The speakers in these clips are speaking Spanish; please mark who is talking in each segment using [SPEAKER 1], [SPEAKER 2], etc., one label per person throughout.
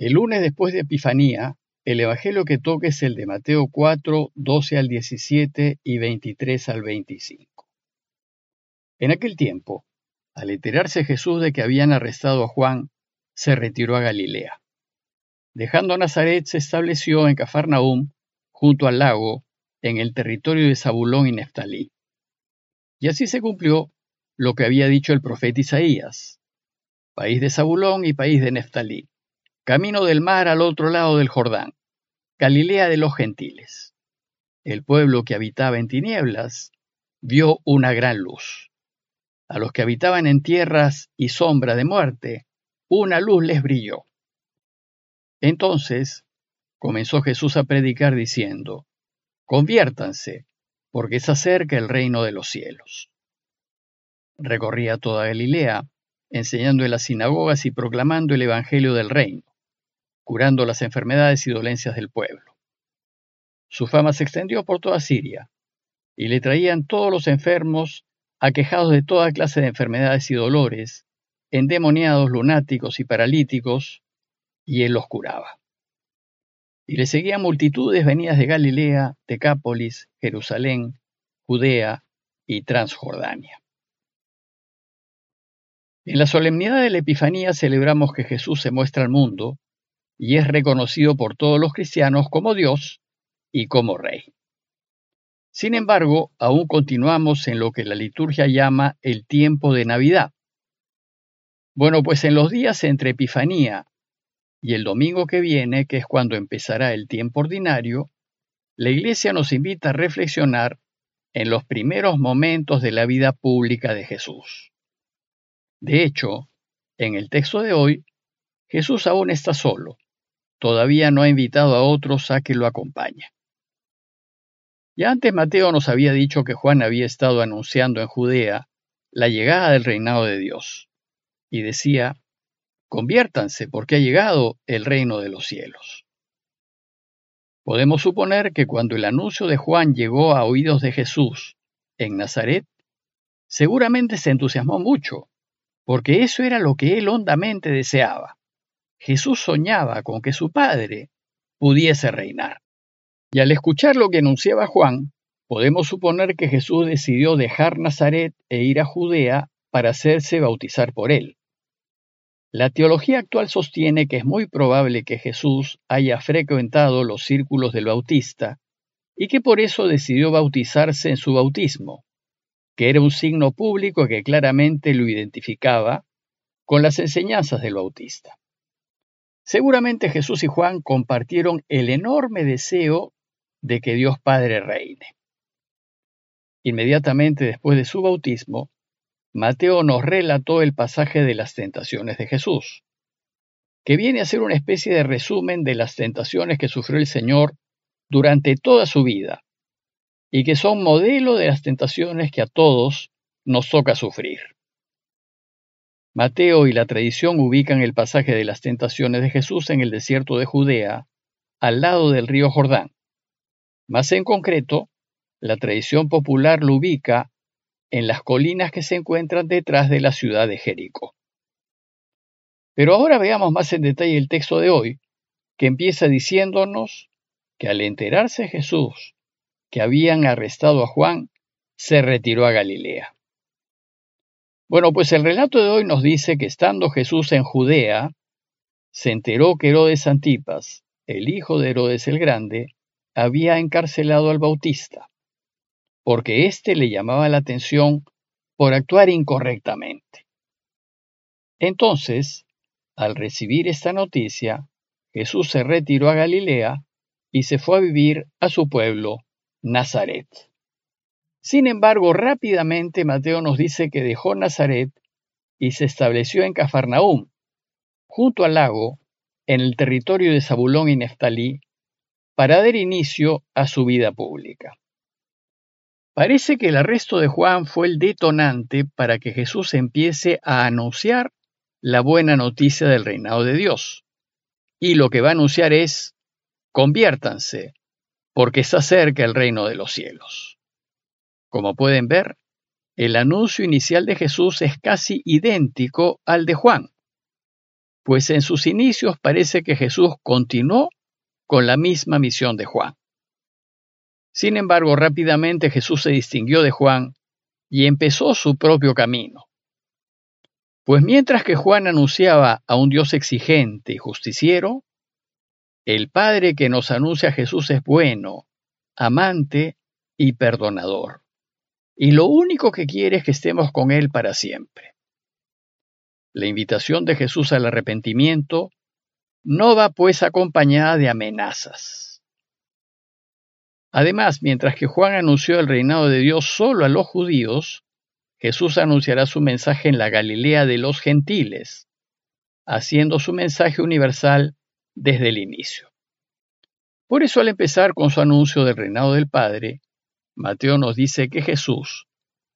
[SPEAKER 1] El lunes después de Epifanía, el Evangelio que toca es el de Mateo 4, 12 al 17 y 23 al 25. En aquel tiempo, al enterarse Jesús de que habían arrestado a Juan, se retiró a Galilea. Dejando Nazaret, se estableció en Cafarnaúm, junto al lago, en el territorio de Zabulón y Neftalí. Y así se cumplió lo que había dicho el profeta Isaías, país de Zabulón y país de Neftalí camino del mar al otro lado del Jordán, Galilea de los gentiles. El pueblo que habitaba en tinieblas vio una gran luz. A los que habitaban en tierras y sombra de muerte, una luz les brilló. Entonces comenzó Jesús a predicar diciendo, Conviértanse, porque se acerca el reino de los cielos. Recorría toda Galilea, enseñando en las sinagogas y proclamando el Evangelio del reino curando las enfermedades y dolencias del pueblo. Su fama se extendió por toda Siria, y le traían todos los enfermos, aquejados de toda clase de enfermedades y dolores, endemoniados, lunáticos y paralíticos, y él los curaba. Y le seguían multitudes venidas de Galilea, Decápolis, Jerusalén, Judea y Transjordania. En la solemnidad de la Epifanía celebramos que Jesús se muestra al mundo y es reconocido por todos los cristianos como Dios y como Rey. Sin embargo, aún continuamos en lo que la liturgia llama el tiempo de Navidad. Bueno, pues en los días entre Epifanía y el domingo que viene, que es cuando empezará el tiempo ordinario, la Iglesia nos invita a reflexionar en los primeros momentos de la vida pública de Jesús. De hecho, en el texto de hoy, Jesús aún está solo, todavía no ha invitado a otros a que lo acompañen. Ya antes Mateo nos había dicho que Juan había estado anunciando en Judea la llegada del reinado de Dios, y decía, conviértanse porque ha llegado el reino de los cielos. Podemos suponer que cuando el anuncio de Juan llegó a oídos de Jesús en Nazaret, seguramente se entusiasmó mucho, porque eso era lo que él hondamente deseaba. Jesús soñaba con que su Padre pudiese reinar. Y al escuchar lo que anunciaba Juan, podemos suponer que Jesús decidió dejar Nazaret e ir a Judea para hacerse bautizar por él. La teología actual sostiene que es muy probable que Jesús haya frecuentado los círculos del bautista y que por eso decidió bautizarse en su bautismo, que era un signo público que claramente lo identificaba con las enseñanzas del bautista. Seguramente Jesús y Juan compartieron el enorme deseo de que Dios Padre reine. Inmediatamente después de su bautismo, Mateo nos relató el pasaje de las tentaciones de Jesús, que viene a ser una especie de resumen de las tentaciones que sufrió el Señor durante toda su vida, y que son modelo de las tentaciones que a todos nos toca sufrir. Mateo y la tradición ubican el pasaje de las tentaciones de Jesús en el desierto de Judea, al lado del río Jordán. Más en concreto, la tradición popular lo ubica en las colinas que se encuentran detrás de la ciudad de Jericó. Pero ahora veamos más en detalle el texto de hoy, que empieza diciéndonos que al enterarse Jesús que habían arrestado a Juan, se retiró a Galilea. Bueno, pues el relato de hoy nos dice que estando Jesús en Judea, se enteró que Herodes Antipas, el hijo de Herodes el Grande, había encarcelado al Bautista, porque éste le llamaba la atención por actuar incorrectamente. Entonces, al recibir esta noticia, Jesús se retiró a Galilea y se fue a vivir a su pueblo, Nazaret. Sin embargo, rápidamente Mateo nos dice que dejó Nazaret y se estableció en Cafarnaúm, junto al lago, en el territorio de Zabulón y Neftalí, para dar inicio a su vida pública. Parece que el arresto de Juan fue el detonante para que Jesús empiece a anunciar la buena noticia del reinado de Dios. Y lo que va a anunciar es, conviértanse, porque está cerca el reino de los cielos. Como pueden ver, el anuncio inicial de Jesús es casi idéntico al de Juan. pues en sus inicios parece que Jesús continuó con la misma misión de Juan. Sin embargo, rápidamente Jesús se distinguió de Juan y empezó su propio camino. Pues mientras que Juan anunciaba a un Dios exigente y justiciero, el Padre que nos anuncia Jesús es bueno, amante y perdonador. Y lo único que quiere es que estemos con Él para siempre. La invitación de Jesús al arrepentimiento no va pues acompañada de amenazas. Además, mientras que Juan anunció el reinado de Dios solo a los judíos, Jesús anunciará su mensaje en la Galilea de los gentiles, haciendo su mensaje universal desde el inicio. Por eso al empezar con su anuncio del reinado del Padre, Mateo nos dice que Jesús,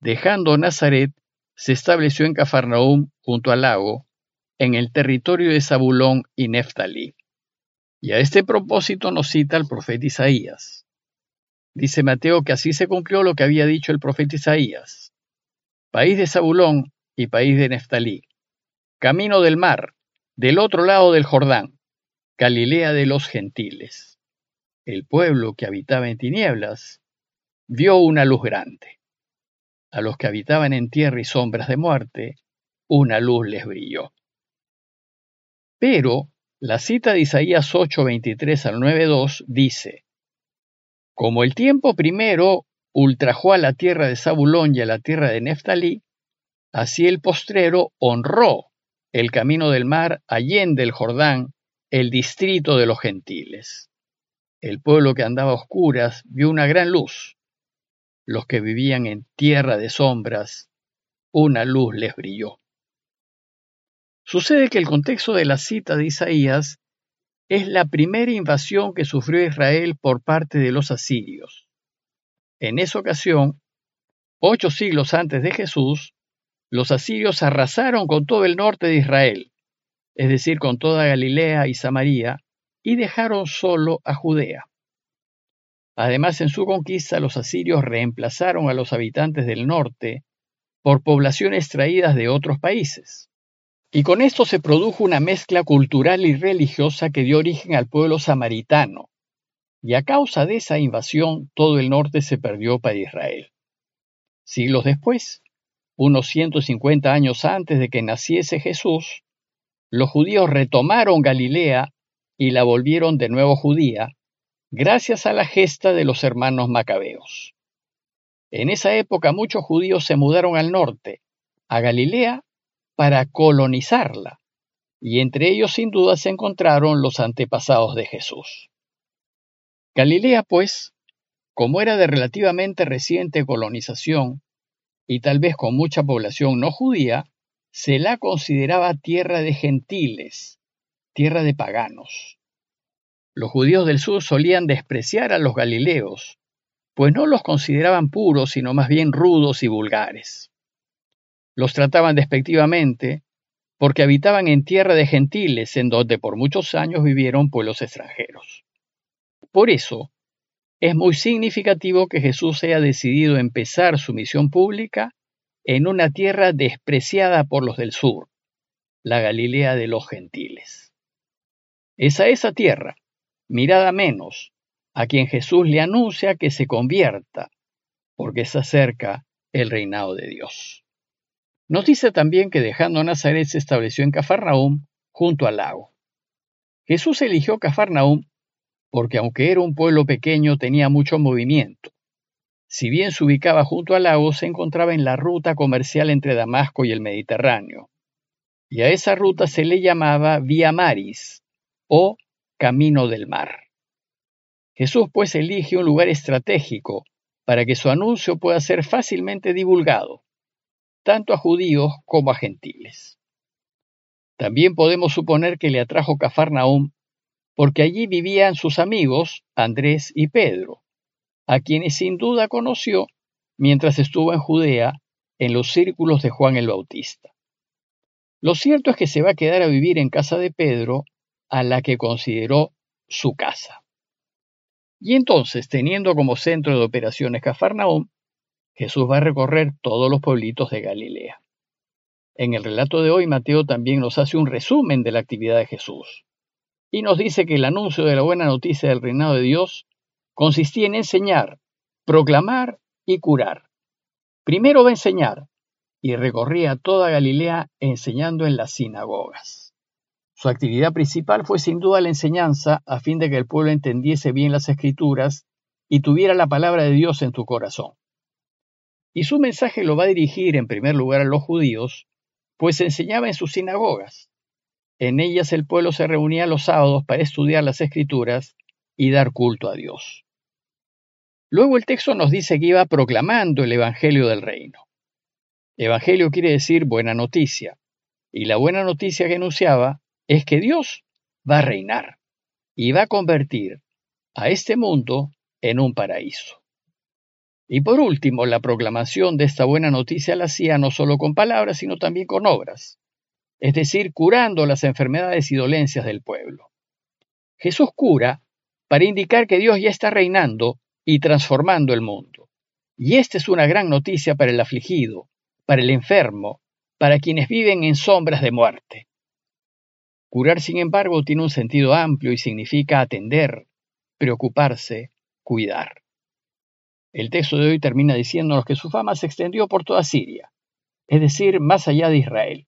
[SPEAKER 1] dejando Nazaret, se estableció en Cafarnaúm junto al lago, en el territorio de Zabulón y Neftalí. Y a este propósito nos cita el profeta Isaías. Dice Mateo que así se cumplió lo que había dicho el profeta Isaías. País de Zabulón y país de Neftalí. Camino del mar, del otro lado del Jordán, Galilea de los gentiles. El pueblo que habitaba en tinieblas vio una luz grande. A los que habitaban en tierra y sombras de muerte, una luz les brilló. Pero la cita de Isaías 8, 23 al 9.2 dice, Como el tiempo primero ultrajó a la tierra de Zabulón y a la tierra de Neftalí, así el postrero honró el camino del mar allende el Jordán, el distrito de los gentiles. El pueblo que andaba a oscuras vio una gran luz. Los que vivían en tierra de sombras, una luz les brilló. Sucede que el contexto de la cita de Isaías es la primera invasión que sufrió Israel por parte de los asirios. En esa ocasión, ocho siglos antes de Jesús, los asirios arrasaron con todo el norte de Israel, es decir, con toda Galilea y Samaria, y dejaron solo a Judea. Además, en su conquista, los asirios reemplazaron a los habitantes del norte por poblaciones traídas de otros países. Y con esto se produjo una mezcla cultural y religiosa que dio origen al pueblo samaritano, y a causa de esa invasión todo el norte se perdió para Israel. Siglos después, unos 150 años antes de que naciese Jesús, los judíos retomaron Galilea y la volvieron de nuevo judía, gracias a la gesta de los hermanos macabeos. En esa época muchos judíos se mudaron al norte, a Galilea para colonizarla, y entre ellos sin duda se encontraron los antepasados de Jesús. Galilea, pues, como era de relativamente reciente colonización, y tal vez con mucha población no judía, se la consideraba tierra de gentiles, tierra de paganos. Los judíos del sur solían despreciar a los galileos, pues no los consideraban puros, sino más bien rudos y vulgares. Los trataban despectivamente porque habitaban en tierra de gentiles en donde por muchos años vivieron pueblos extranjeros. Por eso, es muy significativo que Jesús haya decidido empezar su misión pública en una tierra despreciada por los del sur, la Galilea de los gentiles. Es a esa tierra, mirada menos, a quien Jesús le anuncia que se convierta, porque se acerca el reinado de Dios. Nos dice también que dejando Nazaret se estableció en Cafarnaúm, junto al lago. Jesús eligió Cafarnaúm porque aunque era un pueblo pequeño tenía mucho movimiento. Si bien se ubicaba junto al lago, se encontraba en la ruta comercial entre Damasco y el Mediterráneo. Y a esa ruta se le llamaba Vía Maris o Camino del Mar. Jesús pues elige un lugar estratégico para que su anuncio pueda ser fácilmente divulgado tanto a judíos como a gentiles. También podemos suponer que le atrajo Cafarnaúm porque allí vivían sus amigos Andrés y Pedro, a quienes sin duda conoció mientras estuvo en Judea en los círculos de Juan el Bautista. Lo cierto es que se va a quedar a vivir en casa de Pedro, a la que consideró su casa. Y entonces, teniendo como centro de operaciones Cafarnaúm, Jesús va a recorrer todos los pueblitos de Galilea. En el relato de hoy, Mateo también nos hace un resumen de la actividad de Jesús y nos dice que el anuncio de la buena noticia del reinado de Dios consistía en enseñar, proclamar y curar. Primero va a enseñar y recorría toda Galilea enseñando en las sinagogas. Su actividad principal fue sin duda la enseñanza a fin de que el pueblo entendiese bien las escrituras y tuviera la palabra de Dios en tu corazón. Y su mensaje lo va a dirigir en primer lugar a los judíos, pues enseñaba en sus sinagogas. En ellas el pueblo se reunía los sábados para estudiar las escrituras y dar culto a Dios. Luego el texto nos dice que iba proclamando el Evangelio del Reino. Evangelio quiere decir buena noticia, y la buena noticia que anunciaba es que Dios va a reinar y va a convertir a este mundo en un paraíso. Y por último, la proclamación de esta buena noticia la hacía no solo con palabras, sino también con obras, es decir, curando las enfermedades y dolencias del pueblo. Jesús cura para indicar que Dios ya está reinando y transformando el mundo. Y esta es una gran noticia para el afligido, para el enfermo, para quienes viven en sombras de muerte. Curar, sin embargo, tiene un sentido amplio y significa atender, preocuparse, cuidar. El texto de hoy termina diciéndonos que su fama se extendió por toda Siria, es decir, más allá de Israel.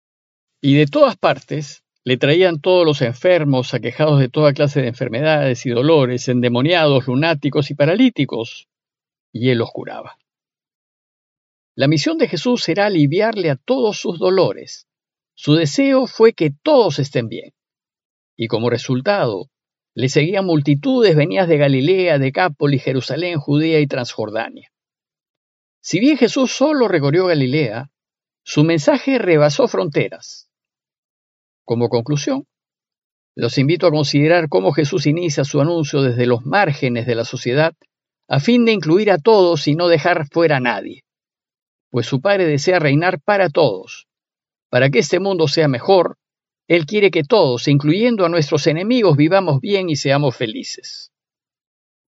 [SPEAKER 1] Y de todas partes le traían todos los enfermos, aquejados de toda clase de enfermedades y dolores, endemoniados, lunáticos y paralíticos, y él los curaba. La misión de Jesús será aliviarle a todos sus dolores. Su deseo fue que todos estén bien. Y como resultado, le seguían multitudes venidas de Galilea, Decápolis, Jerusalén, Judea y Transjordania. Si bien Jesús solo recorrió Galilea, su mensaje rebasó fronteras. Como conclusión, los invito a considerar cómo Jesús inicia su anuncio desde los márgenes de la sociedad a fin de incluir a todos y no dejar fuera a nadie, pues su Padre desea reinar para todos, para que este mundo sea mejor él quiere que todos, incluyendo a nuestros enemigos, vivamos bien y seamos felices.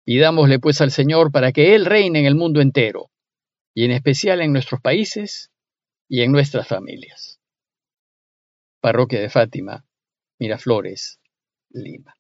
[SPEAKER 1] Pidámosle pues al Señor para que Él reine en el mundo entero, y en especial en nuestros países y en nuestras familias. Parroquia de Fátima, Miraflores, Lima.